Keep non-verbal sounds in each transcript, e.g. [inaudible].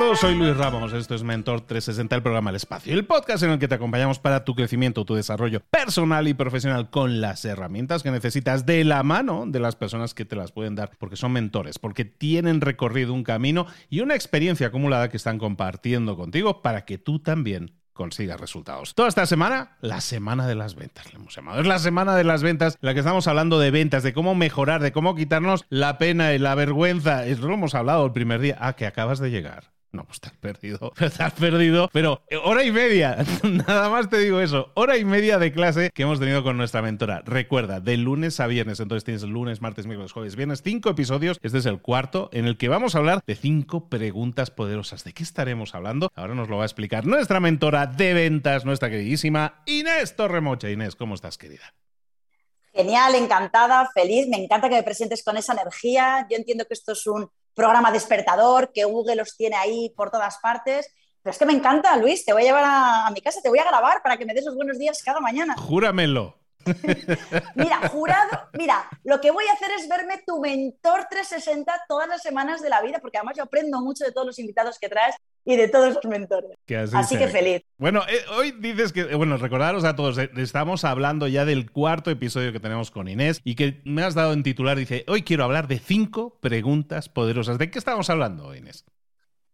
Todos, soy Luis Ramos, esto es Mentor 360, el programa El Espacio, el podcast en el que te acompañamos para tu crecimiento, tu desarrollo personal y profesional con las herramientas que necesitas de la mano de las personas que te las pueden dar, porque son mentores, porque tienen recorrido un camino y una experiencia acumulada que están compartiendo contigo para que tú también consigas resultados. Toda esta semana, la semana de las ventas, le hemos llamado. Es la semana de las ventas, la que estamos hablando de ventas, de cómo mejorar, de cómo quitarnos la pena y la vergüenza. Eso lo hemos hablado el primer día. Ah, que acabas de llegar. No, pues estás perdido. [laughs] Estás perdido. Pero eh, hora y media. [laughs] Nada más te digo eso. Hora y media de clase que hemos tenido con nuestra mentora. Recuerda, de lunes a viernes. Entonces tienes lunes, martes, miércoles, jueves, viernes. Cinco episodios. Este es el cuarto en el que vamos a hablar de cinco preguntas poderosas. ¿De qué estaremos hablando? Ahora nos lo va a explicar nuestra mentora de ventas, nuestra queridísima Inés Torremocha. Inés, ¿cómo estás, querida? Genial, encantada, feliz. Me encanta que me presentes con esa energía. Yo entiendo que esto es un programa despertador, que Google los tiene ahí por todas partes. Pero es que me encanta, Luis, te voy a llevar a, mi casa, te voy a grabar para que me des los buenos días cada mañana. Júramelo. Mira, jurado, mira, lo que voy a hacer es verme tu mentor 360 todas las semanas de la vida, porque además yo aprendo mucho de todos los invitados que traes y de todos los mentores. Así, que feliz. Bueno, eh, hoy dices que, bueno, recordaros a todos, eh, estamos hablando ya del cuarto episodio que tenemos con Inés y que me has dado en titular, dice, hoy quiero hablar de cinco preguntas poderosas. ¿De qué estamos hablando, Inés?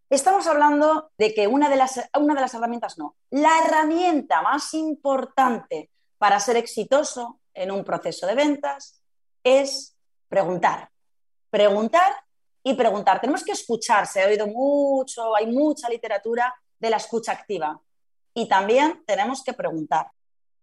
Estamos hablando de que una de las, una de las herramientas, no, la herramienta más importante para ser exitoso en un proceso de ventas es preguntar. Preguntar y preguntar. Tenemos que escuchar, se ha oído mucho, hay mucha literatura de la escucha activa. Y también tenemos que preguntar.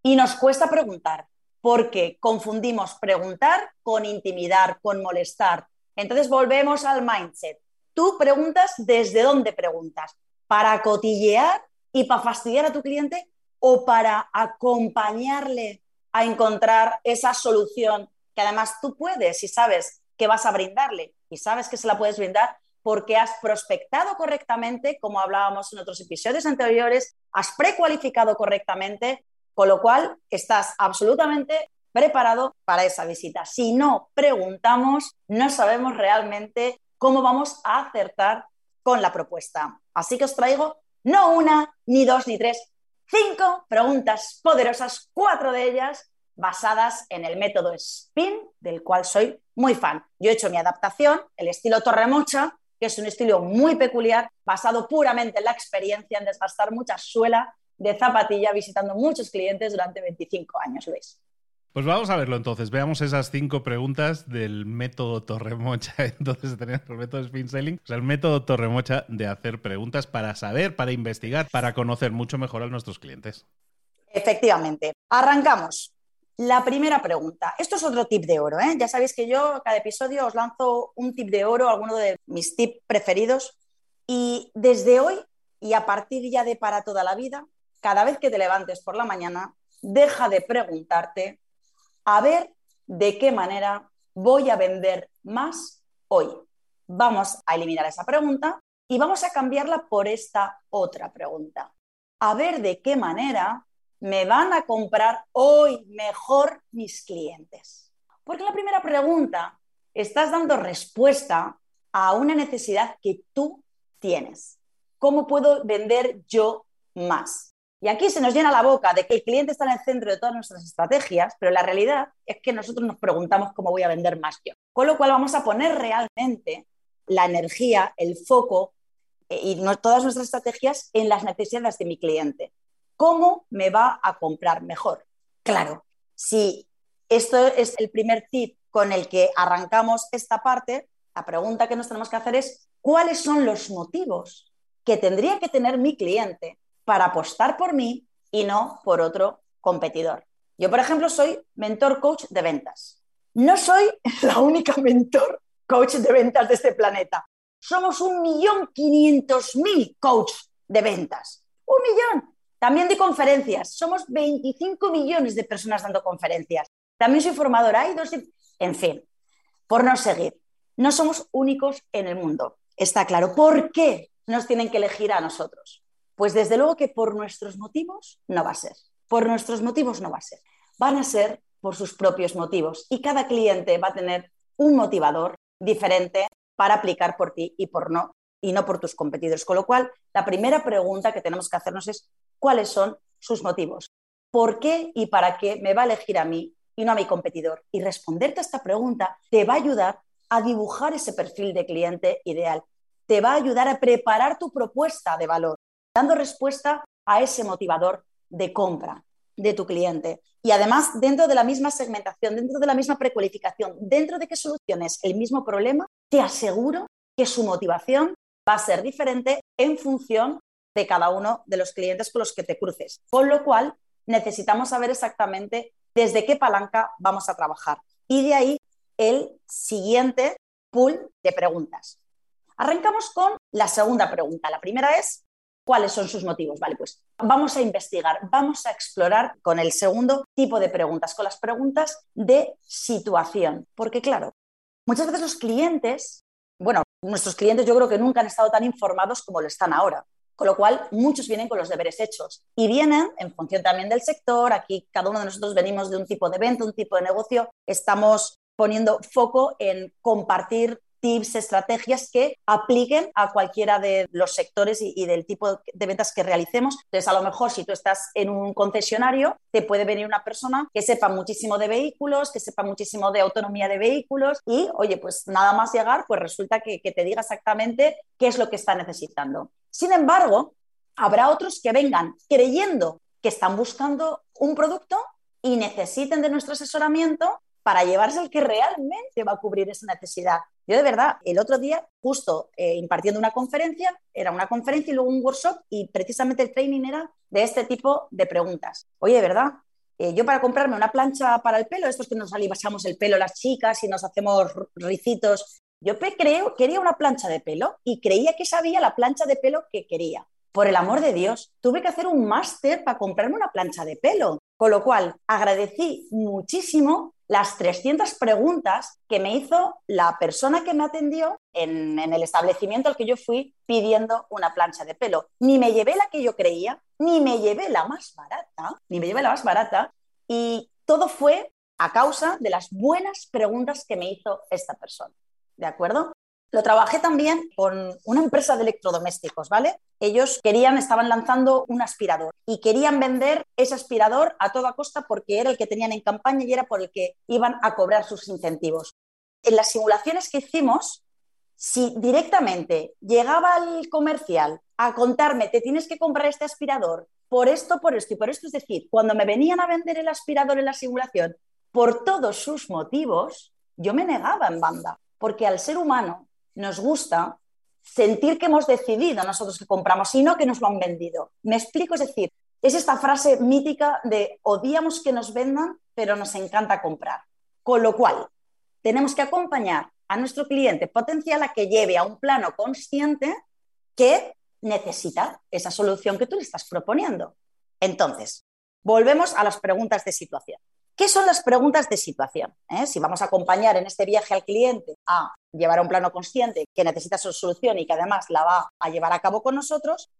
Y nos cuesta preguntar, porque confundimos preguntar con intimidar, con molestar. Entonces volvemos al mindset. Tú preguntas desde dónde preguntas, para cotillear y para fastidiar a tu cliente o para acompañarle a encontrar esa solución que además tú puedes y sabes que vas a brindarle y sabes que se la puedes brindar porque has prospectado correctamente, como hablábamos en otros episodios anteriores, has precualificado correctamente, con lo cual estás absolutamente preparado para esa visita. Si no preguntamos, no sabemos realmente cómo vamos a acertar con la propuesta. Así que os traigo no una, ni dos, ni tres, cinco preguntas poderosas, cuatro de ellas basadas en el método SPIN, del cual soy muy fan. Yo he hecho mi adaptación, el estilo Torremocha, que es un estilo muy peculiar, basado puramente en la experiencia, en desgastar mucha suela de zapatilla, visitando muchos clientes durante 25 años, Luis. Pues vamos a verlo entonces. Veamos esas cinco preguntas del método Torremocha. [laughs] Entonces tenemos el método Spin Selling, o sea, el método Torremocha de hacer preguntas para saber, para investigar, para conocer mucho mejor a nuestros clientes. Efectivamente. Arrancamos. La primera pregunta. Esto es otro tip de oro. ¿eh? Ya sabéis que yo cada episodio os lanzo un tip de oro, alguno de mis tips preferidos. Y desde hoy y a partir ya de para toda la vida, cada vez que te levantes por la mañana, deja de preguntarte a ver de qué manera voy a vender más hoy. Vamos a eliminar esa pregunta y vamos a cambiarla por esta otra pregunta. A ver de qué manera me van a comprar hoy mejor mis clientes? Porque la primera pregunta estás dando respuesta a una necesidad que tú tienes. ¿Cómo puedo vender yo más? Y aquí se nos llena la boca de que el cliente está en el centro de todas nuestras estrategias, pero la realidad es que nosotros nos preguntamos cómo voy a vender más yo. Con lo cual vamos a poner realmente la energía, el foco eh, y todas nuestras estrategias en las necesidades de mi cliente. ¿Cómo me va a comprar mejor? Claro, si esto es el primer tip con el que arrancamos esta parte, la pregunta que nos tenemos que hacer es, ¿cuáles son los motivos que tendría que tener mi cliente para apostar por mí y no por otro competidor? Yo, por ejemplo, soy mentor coach de ventas. No soy [laughs] la única mentor coach de ventas de este planeta. Somos un millón quinientos mil coach de ventas. Un millón. También de conferencias. Somos 25 millones de personas dando conferencias. También soy formadora. Hay dos... En fin, por no seguir. No somos únicos en el mundo. Está claro. ¿Por qué nos tienen que elegir a nosotros? Pues desde luego que por nuestros motivos no va a ser. Por nuestros motivos no va a ser. Van a ser por sus propios motivos. Y cada cliente va a tener un motivador diferente para aplicar por ti y por no y no por tus competidores. Con lo cual, la primera pregunta que tenemos que hacernos es cuáles son sus motivos. ¿Por qué y para qué me va a elegir a mí y no a mi competidor? Y responderte a esta pregunta te va a ayudar a dibujar ese perfil de cliente ideal. Te va a ayudar a preparar tu propuesta de valor, dando respuesta a ese motivador de compra de tu cliente. Y además, dentro de la misma segmentación, dentro de la misma precualificación, dentro de que soluciones el mismo problema, te aseguro que su motivación va a ser diferente en función de cada uno de los clientes con los que te cruces. Con lo cual, necesitamos saber exactamente desde qué palanca vamos a trabajar. Y de ahí el siguiente pool de preguntas. Arrancamos con la segunda pregunta. La primera es, ¿cuáles son sus motivos? Vale, pues vamos a investigar, vamos a explorar con el segundo tipo de preguntas, con las preguntas de situación. Porque claro, muchas veces los clientes, bueno, nuestros clientes yo creo que nunca han estado tan informados como lo están ahora. Con lo cual, muchos vienen con los deberes hechos y vienen en función también del sector. Aquí cada uno de nosotros venimos de un tipo de evento, un tipo de negocio. Estamos poniendo foco en compartir tips, estrategias que apliquen a cualquiera de los sectores y, del tipo de ventas que realicemos. Entonces, a lo mejor si tú estás en un concesionario, te puede venir una persona que sepa muchísimo de vehículos, que sepa muchísimo de autonomía de vehículos y, oye, pues nada más llegar, pues resulta que, te diga exactamente qué es lo que está necesitando. Sin embargo, habrá otros que vengan creyendo que están buscando un producto y necesiten de nuestro asesoramiento para llevarse el que realmente va a cubrir esa necesidad. Yo de verdad, el otro día, justo eh, impartiendo una conferencia, era una conferencia y luego un workshop y precisamente el training era de este tipo de preguntas. Oye, de verdad, eh, yo para comprarme una plancha para el pelo, estos que nos alivasamos el pelo las chicas y nos hacemos ricitos, yo creo, quería una plancha de pelo y creía que sabía la plancha de pelo que quería. Por el amor de Dios, tuve que hacer un máster para comprarme una plancha de pelo. Con lo cual, agradecí muchísimo las 300 preguntas que me hizo la persona que me atendió en, el establecimiento al que yo fui pidiendo una plancha de pelo. Ni me llevé la que yo creía, ni me llevé la más barata, ni me llevé la más barata, y todo fue a causa de las buenas preguntas que me hizo esta persona. ¿De acuerdo? Lo trabajé también con una empresa de electrodomésticos, ¿vale? Ellos querían, estaban lanzando un aspirador y querían vender ese aspirador a toda costa porque era el que tenían en campaña y era por el que iban a cobrar sus incentivos. En las simulaciones que hicimos, si directamente llegaba el comercial a contarme, te tienes que comprar este aspirador por esto, por esto y por esto, es decir, cuando me venían a vender el aspirador en la simulación, por todos sus motivos, yo me negaba en banda, porque al ser humano nos gusta sentir que hemos decidido nosotros que compramos y no que nos lo han vendido. Me explico, es decir, es esta frase mítica de odiamos que nos vendan, pero nos encanta comprar. Con lo cual, tenemos que acompañar a nuestro cliente potencial a que lleve a un plano consciente que necesita esa solución que tú le estás proponiendo. Entonces, volvemos a las preguntas de situación. ¿Qué son las preguntas de situación? ¿Eh? Si vamos a acompañar en este viaje al cliente a llevar a un plano consciente que necesita su solución y que además la va a llevar a cabo con nosotros,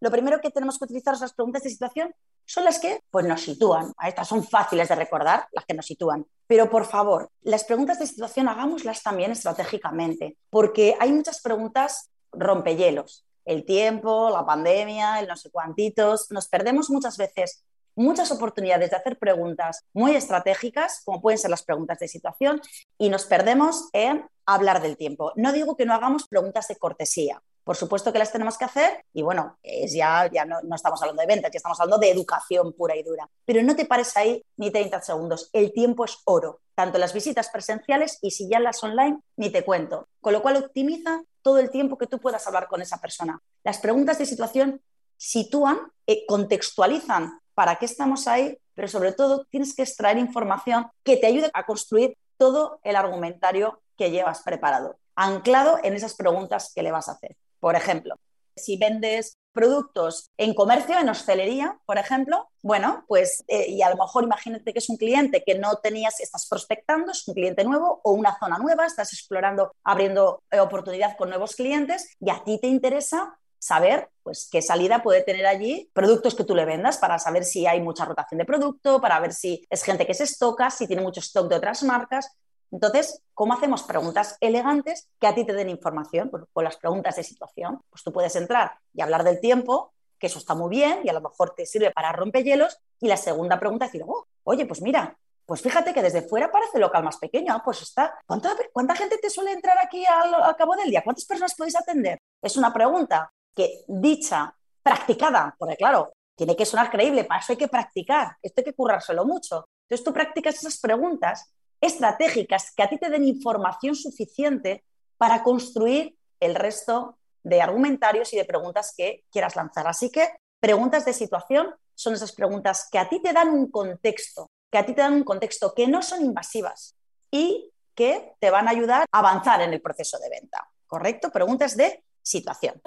lo primero que tenemos que utilizar las preguntas de situación son las que pues, nos sitúan. Estas son fáciles de recordar, las que nos sitúan. Pero por favor, las preguntas de situación hagámoslas también estratégicamente, porque hay muchas preguntas rompehielos. El tiempo, la pandemia, el no sé cuantitos. Nos perdemos muchas veces muchas oportunidades de hacer preguntas muy estratégicas, como pueden ser las preguntas de situación, y nos perdemos en hablar del tiempo. No digo que no hagamos preguntas de cortesía. Por supuesto que las tenemos que hacer y bueno, es ya, ya no, no, estamos hablando de ventas, ya estamos hablando de educación pura y dura. Pero no te pares ahí ni 30 segundos. El tiempo es oro, tanto las visitas presenciales y si ya las online, ni te cuento. Con lo cual optimiza todo el tiempo que tú puedas hablar con esa persona. Las preguntas de situación sitúan, eh, contextualizan para qué estamos ahí, pero sobre todo tienes que extraer información que te ayude a construir todo el argumentario que llevas preparado, anclado en esas preguntas que le vas a hacer. Por ejemplo, si vendes productos en comercio, en hostelería, por ejemplo, bueno, pues, eh, y a lo mejor imagínate que es un cliente que no tenías, estás prospectando, es un cliente nuevo o una zona nueva, estás explorando, abriendo eh, oportunidad con nuevos clientes y a ti te interesa saber pues, qué salida puede tener allí productos que tú le vendas para saber si hay mucha rotación de producto, para ver si es gente que se estoca, si tiene mucho stock de otras marcas. Entonces, ¿cómo hacemos preguntas elegantes que a ti te den información? Con las preguntas de situación. Pues tú puedes entrar y hablar del tiempo, que eso está muy bien y a lo mejor te sirve para rompehielos. Y la segunda pregunta es decir, oh, oye, pues mira, pues fíjate que desde fuera parece local más pequeño. Ah, pues está. ¿Cuánta, ¿Cuánta, gente te suele entrar aquí al, al, cabo del día? ¿Cuántas personas podéis atender? Es una pregunta que dicha, practicada, porque claro, tiene que sonar creíble, para eso hay que practicar, esto hay que currárselo mucho. Entonces tú practicas esas preguntas estratégicas que a ti te den información suficiente para construir el resto de argumentarios y de preguntas que quieras lanzar. Así que preguntas de situación son esas preguntas que a ti te dan un contexto, que a ti te dan un contexto que no son invasivas y que te van a ayudar a avanzar en el proceso de venta. ¿Correcto? Preguntas de situación.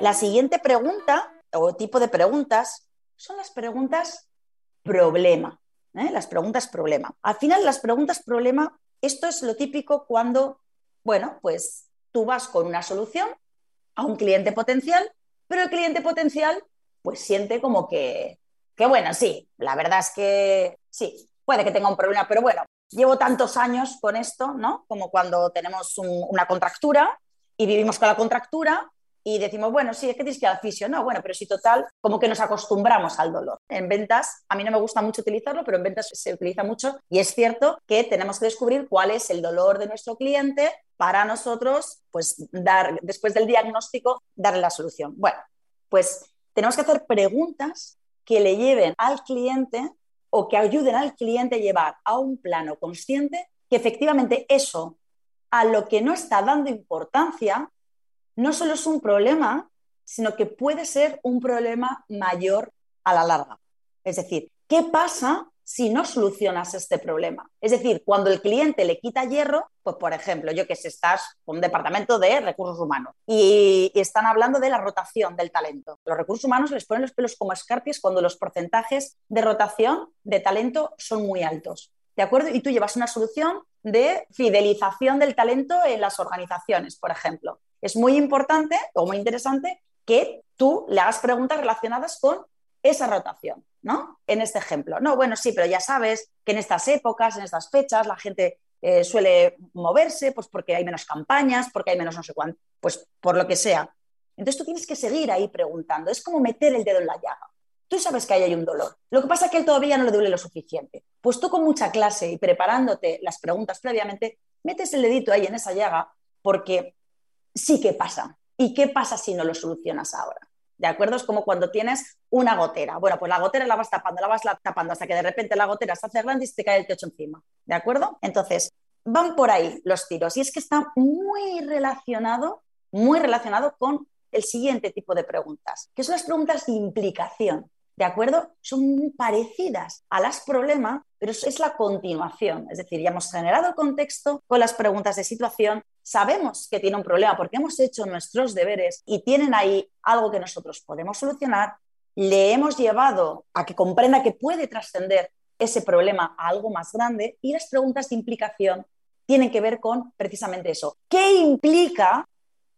La siguiente pregunta o tipo de preguntas son las preguntas problema. ¿eh? Las preguntas problema. Al final, las preguntas problema, esto es lo típico cuando, bueno, pues tú vas con una solución a un cliente potencial, pero el cliente potencial pues siente como que, que bueno, sí, la verdad es que sí, puede que tenga un problema, pero bueno, llevo tantos años con esto, ¿no? Como cuando tenemos una contractura y vivimos con la contractura y decimos, bueno, sí, es que tienes que ir al. No, bueno, pero sí, total, como que nos acostumbramos al dolor. En ventas, a mí no me gusta mucho utilizarlo, pero en ventas se utiliza mucho y es cierto que tenemos que descubrir cuál es el dolor de nuestro cliente para nosotros, pues, dar, después del diagnóstico, darle la solución. Bueno, pues tenemos que hacer preguntas que le lleven al cliente o que ayuden al cliente a llevar a un plano consciente que efectivamente eso a lo que no está dando importancia no solo es un problema, sino que puede ser un problema mayor a la larga. Es decir, ¿qué pasa si no solucionas este problema. Es decir, cuando el cliente le quita hierro, pues por ejemplo, yo que sé, estás con un departamento de recursos humanos y, están hablando de la rotación del talento. Los recursos humanos les ponen los pelos como escarpias cuando los porcentajes de rotación de talento son muy altos. ¿De acuerdo? Y tú llevas una solución de fidelización del talento en las organizaciones, por ejemplo. Es muy importante o muy interesante que tú le hagas preguntas relacionadas con esa rotación, ¿no? En este ejemplo. No, bueno, sí, pero ya sabes que en estas épocas, en estas fechas, la gente eh, suele moverse, pues porque hay menos campañas, porque hay menos no sé cuánto, pues por lo que sea. Entonces tú tienes que seguir ahí preguntando. Es como meter el dedo en la llaga. Tú sabes que ahí hay un dolor. Lo que pasa es que él todavía no le duele lo suficiente. Pues tú con mucha clase y preparándote las preguntas previamente, metes el dedito ahí en esa llaga porque sí que pasa. ¿Y qué pasa si no lo solucionas ahora? ¿De acuerdo? Es como cuando tienes una gotera. Bueno, pues la gotera la vas tapando, la vas tapando hasta que de repente la gotera se hace grande y se te cae el techo encima. ¿De acuerdo? Entonces, van por ahí los tiros. Y es que está muy relacionado, muy relacionado con el siguiente tipo de preguntas, que son las preguntas de implicación. ¿De acuerdo? Son parecidas a las problemas, pero es la continuación. Es decir, ya hemos generado el contexto con las preguntas de situación, sabemos que tiene un problema porque hemos hecho nuestros deberes y tienen ahí algo que nosotros podemos solucionar, le hemos llevado a que comprenda que puede trascender ese problema a algo más grande y las preguntas de implicación tienen que ver con precisamente eso. ¿Qué implica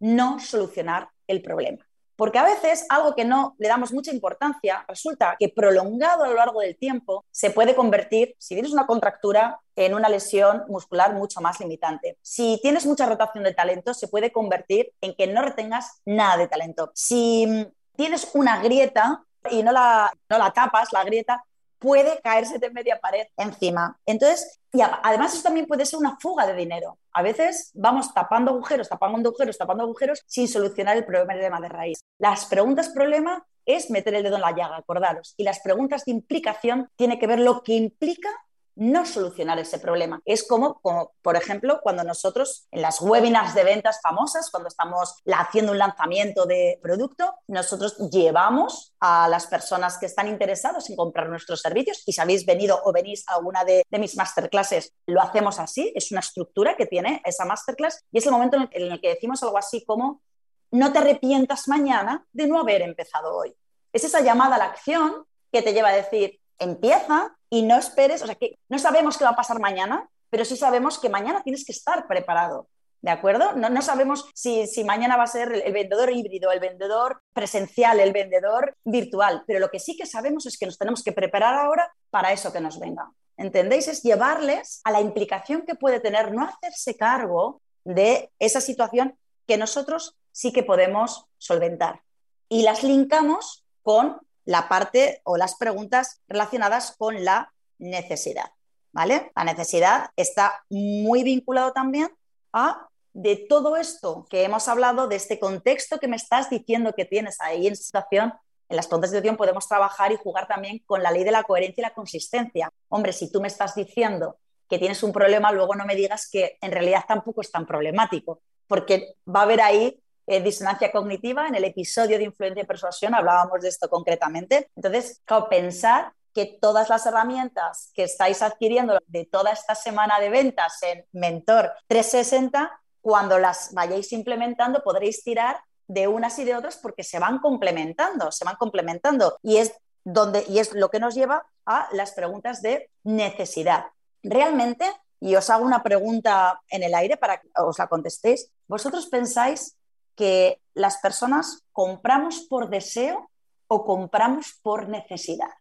no solucionar el problema? Porque a veces algo que no le damos mucha importancia resulta que prolongado a lo largo del tiempo se puede convertir, si tienes una contractura, en una lesión muscular mucho más limitante. Si tienes mucha rotación de talento, se puede convertir en que no retengas nada de talento. Si tienes una grieta y no la, no la tapas, la grieta, puede caerse de media pared encima. Entonces, y además eso también puede ser una fuga de dinero. A veces vamos tapando agujeros, tapando agujeros, tapando agujeros sin solucionar el problema de raíz. Las preguntas problema es meter el dedo en la llaga, acordaros. Y las preguntas de implicación tiene que ver lo que implica no solucionar ese problema. Es como, por ejemplo, cuando nosotros en las webinars de ventas famosas, cuando estamos haciendo un lanzamiento de producto, nosotros llevamos a las personas que están interesados en comprar nuestros servicios y si habéis venido o venís a alguna de, de mis masterclasses, lo hacemos así, es una estructura que tiene esa masterclass y es el momento en el que decimos algo así como no te arrepientas mañana de no haber empezado hoy. Es esa llamada a la acción que te lleva a decir, empieza y no esperes, o sea, que no sabemos qué va a pasar mañana, pero sí sabemos que mañana tienes que estar preparado. ¿De acuerdo? No, no sabemos si, si, mañana va a ser el, vendedor híbrido, el vendedor presencial, el vendedor virtual, pero lo que sí que sabemos es que nos tenemos que preparar ahora para eso que nos venga. ¿Entendéis? Es llevarles a la implicación que puede tener no hacerse cargo de esa situación que nosotros sí que podemos solventar. Y las linkamos con la parte o las preguntas relacionadas con la necesidad. ¿Vale? La necesidad está muy vinculado también a de todo esto que hemos hablado, de este contexto que me estás diciendo que tienes ahí en situación, en las preguntas de situación podemos trabajar y jugar también con la ley de la coherencia y la consistencia. Hombre, si tú me estás diciendo que tienes un problema, luego no me digas que en realidad tampoco es tan problemático, porque va a haber ahí eh, disonancia cognitiva. En el episodio de influencia y persuasión hablábamos de esto concretamente. Entonces, pensar que todas las herramientas que estáis adquiriendo de toda esta semana de ventas en Mentor 360, cuando las vayáis implementando, podréis tirar de unas y de otras porque se van complementando, se van complementando. Y es, donde, y es lo que nos lleva a las preguntas de necesidad. Realmente, y os hago una pregunta en el aire para que os la contestéis, ¿vosotros pensáis que las personas compramos por deseo o compramos por necesidad.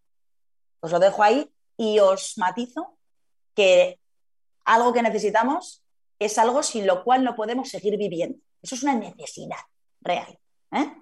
Os lo dejo ahí y os matizo que algo que necesitamos es algo sin lo cual no podemos seguir viviendo. Eso es una necesidad real. ¿eh?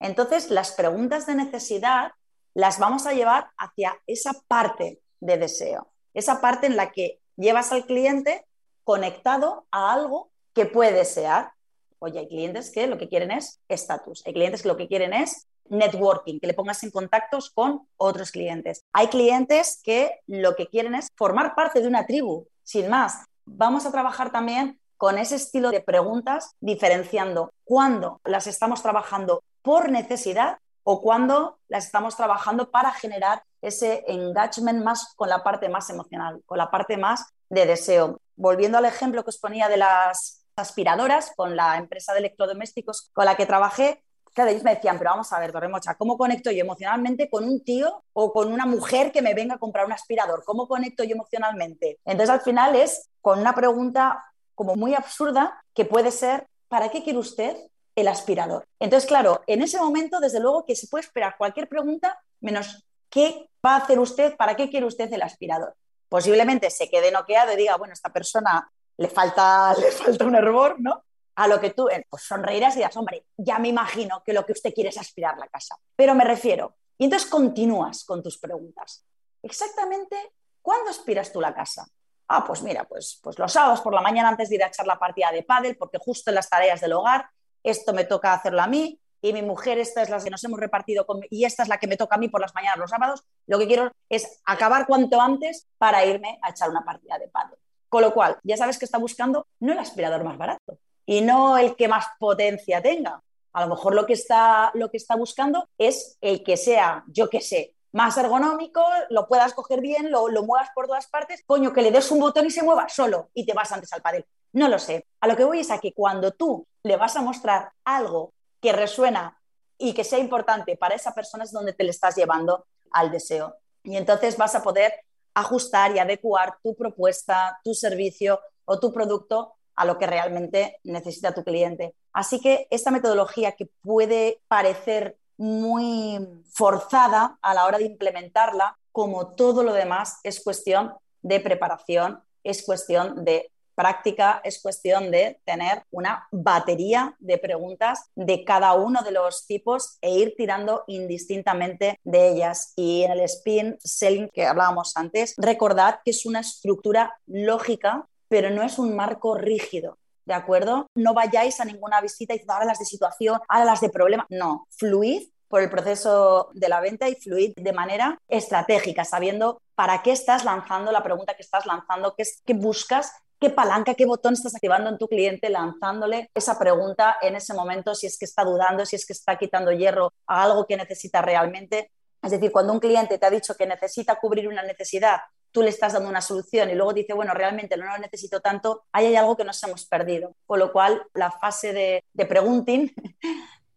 Entonces, las preguntas de necesidad las vamos a llevar hacia esa parte de deseo, esa parte en la que llevas al cliente conectado a algo que puede desear. Oye, hay clientes que lo que quieren es estatus, hay clientes que lo que quieren es networking, que le pongas en contactos con otros clientes. Hay clientes que lo que quieren es formar parte de una tribu, sin más. Vamos a trabajar también con ese estilo de preguntas, diferenciando cuándo las estamos trabajando por necesidad o cuándo las estamos trabajando para generar ese engagement más con la parte más emocional, con la parte más de deseo. Volviendo al ejemplo que os ponía de las aspiradoras con la empresa de electrodomésticos con la que trabajé, claro, ellos me decían, pero vamos a ver, Torremocha, ¿cómo conecto yo emocionalmente con un tío o con una mujer que me venga a comprar un aspirador? ¿Cómo conecto yo emocionalmente? Entonces, al final es con una pregunta como muy absurda que puede ser, ¿para qué quiere usted el aspirador? Entonces, claro, en ese momento, desde luego que se puede esperar cualquier pregunta menos qué va a hacer usted, para qué quiere usted el aspirador. Posiblemente se quede noqueado y diga, bueno, esta persona le falta, [laughs] le falta un hervor, ¿no? A lo que tú eh, pues sonreirás y dirás, hombre, ya me imagino que lo que usted quiere es aspirar la casa. Pero me refiero, y entonces continúas con tus preguntas. Exactamente, ¿cuándo aspiras tú la casa? Ah, pues mira, pues, pues los sábados por la mañana antes de ir a echar la partida de pádel, porque justo en las tareas del hogar, esto me toca hacerlo a mí, y mi mujer esta es la que nos hemos repartido con, y esta es la que me toca a mí por las mañanas los sábados, lo que quiero es acabar cuanto antes para irme a echar una partida de pádel. Con lo cual, ya sabes que está buscando no el aspirador más barato y no el que más potencia tenga. A lo mejor lo que está, lo que está buscando es el que sea, yo qué sé, más ergonómico, lo puedas coger bien, lo, lo, muevas por todas partes, coño, que le des un botón y se mueva solo y te vas antes al padel. No lo sé. A lo que voy es a que cuando tú le vas a mostrar algo que resuena y que sea importante para esa persona es donde te le estás llevando al deseo. Y entonces vas a poder ajustar y adecuar tu propuesta, tu servicio o tu producto a lo que realmente necesita tu cliente. Así que esta metodología que puede parecer muy forzada a la hora de implementarla, como todo lo demás, es cuestión de preparación, es cuestión de práctica, es cuestión de tener una batería de preguntas de cada uno de los tipos e ir tirando indistintamente de ellas. Y en el spin selling que hablábamos antes, recordad que es una estructura lógica, pero no es un marco rígido. ¿De acuerdo? No vayáis a ninguna visita y ahora las de situación, ahora las de problema. No, fluid por el proceso de la venta y fluir de manera estratégica, sabiendo para qué estás lanzando la pregunta que estás lanzando, qué buscas qué palanca, qué botón estás activando en tu cliente lanzándole esa pregunta en ese momento, si es que está dudando, si es que está quitando hierro a algo que necesita realmente. Es decir, cuando un cliente te ha dicho que necesita cubrir una necesidad, tú le estás dando una solución y luego dice, bueno, realmente no lo necesito tanto, ahí hay algo que nos hemos perdido. Con lo cual, la fase de, de pregunting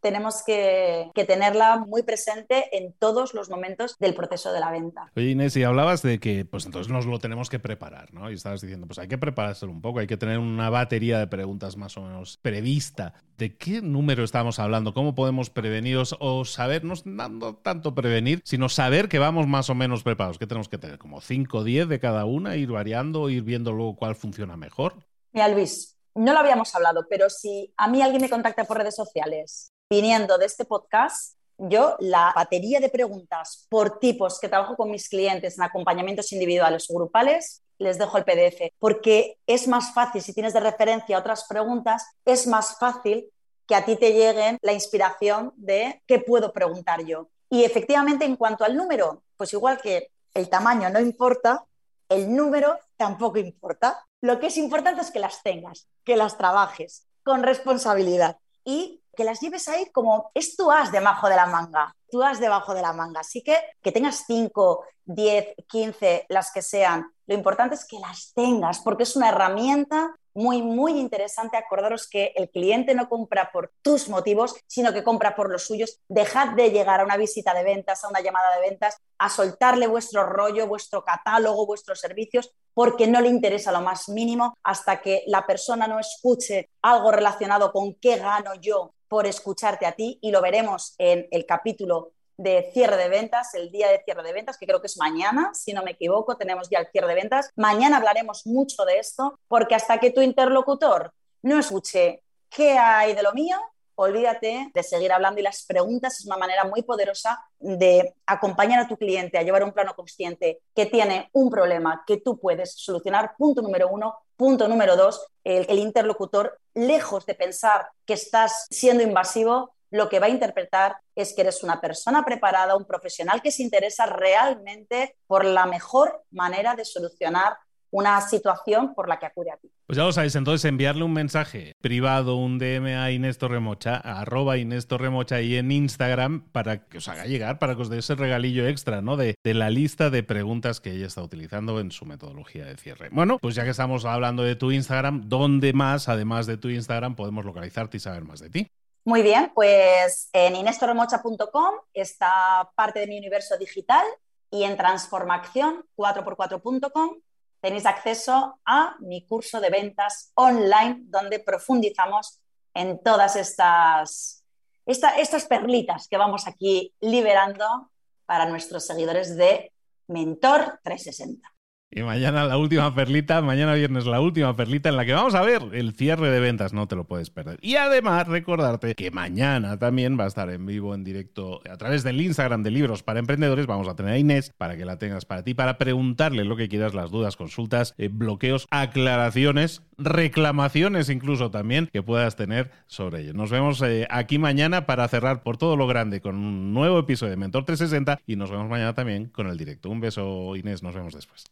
tenemos que, tenerla muy presente en todos los momentos del proceso de la venta. Oye Inés, y hablabas de que pues entonces nos lo tenemos que preparar, ¿no? Y estabas diciendo, pues hay que prepararse un poco, hay que tener una batería de preguntas más o menos prevista. ¿De qué número estamos hablando? ¿Cómo podemos preveniros o sabernos, no tanto prevenir, sino saber que vamos más o menos preparados? ¿Qué tenemos que tener? ¿Como 5 o 10 de cada una, ir variando, ir viendo luego cuál funciona mejor? Mira, Luis, no lo habíamos hablado, pero si a mí alguien me contacta por redes sociales viniendo de este podcast, yo la batería de preguntas por tipos que trabajo con mis clientes en acompañamientos individuales o grupales, les dejo el PDF, porque es más fácil, si tienes de referencia otras preguntas, es más fácil que a ti te lleguen la inspiración de qué puedo preguntar yo. Y efectivamente, en cuanto al número, pues igual que el tamaño no importa, el número tampoco importa. Lo que es importante es que las tengas, que las trabajes con responsabilidad y que las lleves ahí como es tu as debajo de la manga, tú as debajo de la manga. Así que que tengas 5, 10, 15, las que sean, lo importante es que las tengas porque es una herramienta muy, muy interesante. Acordaros que el cliente no compra por tus motivos, sino que compra por los suyos. Dejad de llegar a una visita de ventas, a una llamada de ventas, a soltarle vuestro rollo, vuestro catálogo, vuestros servicios, porque no le interesa lo más mínimo hasta que la persona no escuche algo relacionado con qué gano yo por escucharte a ti y lo veremos en el capítulo de cierre de ventas, el día de cierre de ventas, que creo que es mañana, si no me equivoco, tenemos ya el cierre de ventas. Mañana hablaremos mucho de esto, porque hasta que tu interlocutor no escuche qué hay de lo mío, olvídate de seguir hablando y las preguntas es una manera muy poderosa de acompañar a tu cliente a llevar un plano consciente que tiene un problema que tú puedes solucionar. Punto número uno. Punto número dos, el, el interlocutor, lejos de pensar que estás siendo invasivo, lo que va a interpretar es que eres una persona preparada, un profesional que se interesa realmente por la mejor manera de solucionar una situación por la que acude a ti. Pues ya lo sabéis, entonces enviarle un mensaje privado, un DM a Inés Torremocha, a arroba Inés Torremocha y en Instagram para que os haga llegar, para que os dé ese regalillo extra, ¿no? De, de la lista de preguntas que ella está utilizando en su metodología de cierre. Bueno, pues ya que estamos hablando de tu Instagram, ¿dónde más, además de tu Instagram, podemos localizarte y saber más de ti? Muy bien, pues en inestorremocha.com está parte de mi universo digital y en transformación 4x4.com tenéis acceso a mi curso de ventas online donde profundizamos en todas estas, estas perlitas que vamos aquí liberando para nuestros seguidores de Mentor 360. Y mañana la última perlita, mañana viernes la última perlita en la que vamos a ver el cierre de ventas, no te lo puedes perder. Y además recordarte que mañana también va a estar en vivo, en directo, a través del Instagram de Libros para Emprendedores. Vamos a tener a Inés para que la tengas para ti, para preguntarle lo que quieras, las dudas, consultas, eh, bloqueos, aclaraciones, reclamaciones incluso también que puedas tener sobre ello. Nos vemos eh, aquí mañana para cerrar por todo lo grande con un nuevo episodio de Mentor 360 y nos vemos mañana también con el directo. Un beso, Inés, nos vemos después.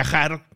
viajar